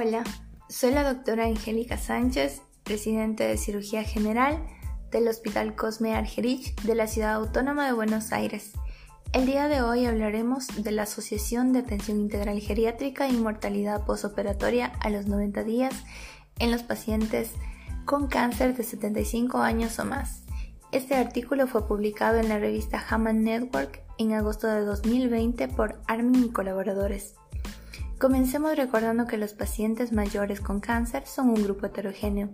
Hola, soy la doctora Angélica Sánchez, residente de cirugía general del Hospital Cosme Argerich de la Ciudad Autónoma de Buenos Aires. El día de hoy hablaremos de la Asociación de Atención Integral Geriátrica y Mortalidad Postoperatoria a los 90 días en los pacientes con cáncer de 75 años o más. Este artículo fue publicado en la revista Hammond Network en agosto de 2020 por Armin y colaboradores. Comencemos recordando que los pacientes mayores con cáncer son un grupo heterogéneo,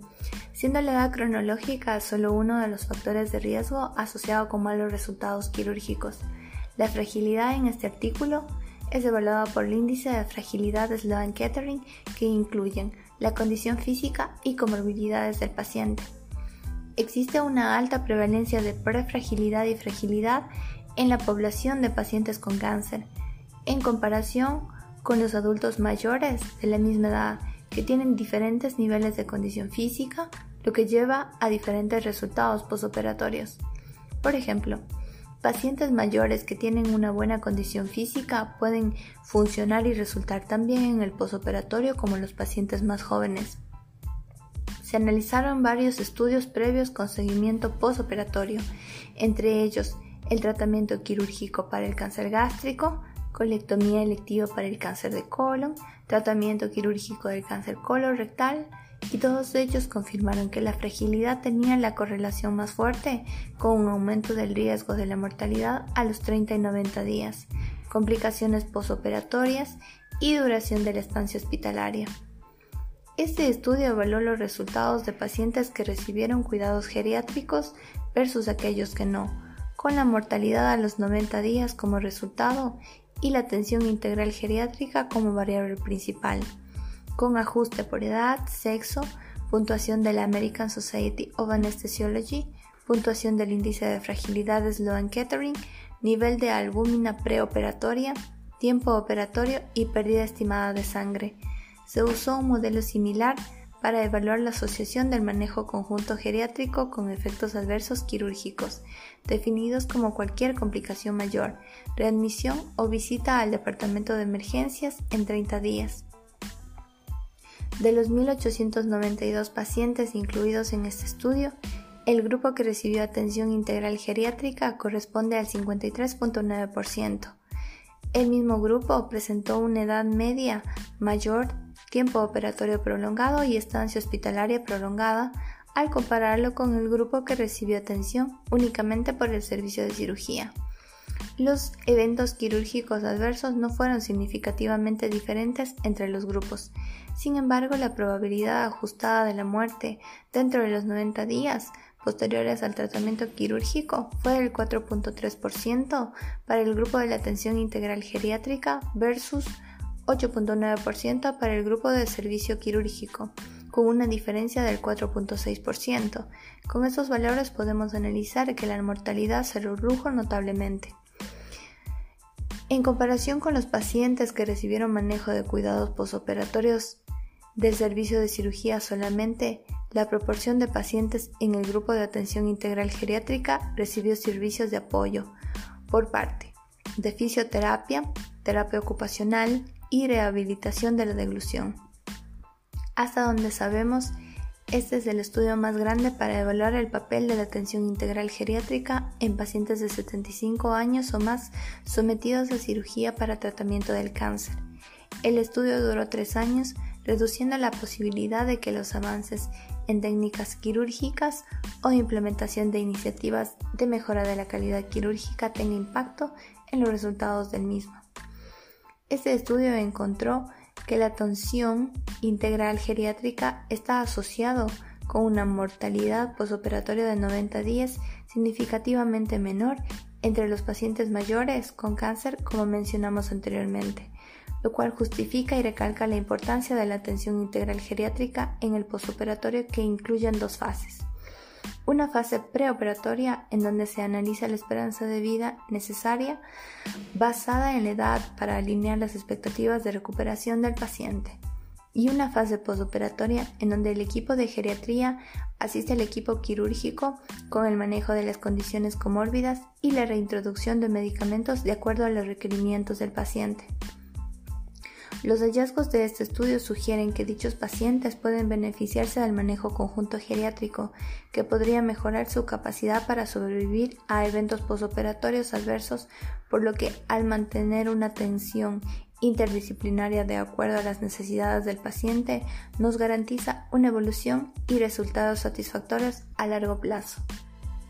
siendo la edad cronológica solo uno de los factores de riesgo asociado con malos resultados quirúrgicos. La fragilidad en este artículo es evaluada por el índice de fragilidad de Sloan-Kettering que incluyen la condición física y comorbilidades del paciente. Existe una alta prevalencia de prefragilidad y fragilidad en la población de pacientes con cáncer, en comparación con los adultos mayores de la misma edad que tienen diferentes niveles de condición física, lo que lleva a diferentes resultados posoperatorios. Por ejemplo, pacientes mayores que tienen una buena condición física pueden funcionar y resultar también en el posoperatorio como los pacientes más jóvenes. Se analizaron varios estudios previos con seguimiento posoperatorio, entre ellos el tratamiento quirúrgico para el cáncer gástrico, colectomía electiva para el cáncer de colon, tratamiento quirúrgico del cáncer colorectal, y todos ellos confirmaron que la fragilidad tenía la correlación más fuerte con un aumento del riesgo de la mortalidad a los 30 y 90 días, complicaciones posoperatorias y duración de la estancia hospitalaria. Este estudio evaluó los resultados de pacientes que recibieron cuidados geriátricos versus aquellos que no, con la mortalidad a los 90 días como resultado y la atención integral geriátrica como variable principal, con ajuste por edad, sexo, puntuación de la American Society of Anesthesiology, puntuación del índice de fragilidad de Sloan-Kettering, nivel de albúmina preoperatoria, tiempo operatorio y pérdida estimada de sangre. Se usó un modelo similar para evaluar la asociación del manejo conjunto geriátrico con efectos adversos quirúrgicos, definidos como cualquier complicación mayor, readmisión o visita al departamento de emergencias en 30 días. De los 1.892 pacientes incluidos en este estudio, el grupo que recibió atención integral geriátrica corresponde al 53.9%. El mismo grupo presentó una edad media mayor tiempo operatorio prolongado y estancia hospitalaria prolongada al compararlo con el grupo que recibió atención únicamente por el servicio de cirugía. Los eventos quirúrgicos adversos no fueron significativamente diferentes entre los grupos. Sin embargo, la probabilidad ajustada de la muerte dentro de los 90 días posteriores al tratamiento quirúrgico fue del 4.3% para el grupo de la atención integral geriátrica versus 8.9% para el grupo de servicio quirúrgico, con una diferencia del 4.6%. Con estos valores podemos analizar que la mortalidad se redujo notablemente. En comparación con los pacientes que recibieron manejo de cuidados posoperatorios del servicio de cirugía solamente, la proporción de pacientes en el grupo de atención integral geriátrica recibió servicios de apoyo por parte de fisioterapia, terapia ocupacional, y rehabilitación de la deglución. Hasta donde sabemos, este es el estudio más grande para evaluar el papel de la atención integral geriátrica en pacientes de 75 años o más sometidos a cirugía para tratamiento del cáncer. El estudio duró tres años, reduciendo la posibilidad de que los avances en técnicas quirúrgicas o implementación de iniciativas de mejora de la calidad quirúrgica tenga impacto en los resultados del mismo. Este estudio encontró que la atención integral geriátrica está asociado con una mortalidad posoperatoria de 90 días significativamente menor entre los pacientes mayores con cáncer como mencionamos anteriormente, lo cual justifica y recalca la importancia de la atención integral geriátrica en el posoperatorio que incluyen dos fases una fase preoperatoria en donde se analiza la esperanza de vida necesaria basada en la edad para alinear las expectativas de recuperación del paciente y una fase postoperatoria en donde el equipo de geriatría asiste al equipo quirúrgico con el manejo de las condiciones comórbidas y la reintroducción de medicamentos de acuerdo a los requerimientos del paciente. Los hallazgos de este estudio sugieren que dichos pacientes pueden beneficiarse del manejo conjunto geriátrico, que podría mejorar su capacidad para sobrevivir a eventos posoperatorios adversos, por lo que al mantener una atención interdisciplinaria de acuerdo a las necesidades del paciente, nos garantiza una evolución y resultados satisfactorios a largo plazo.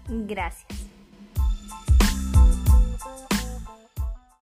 Gracias.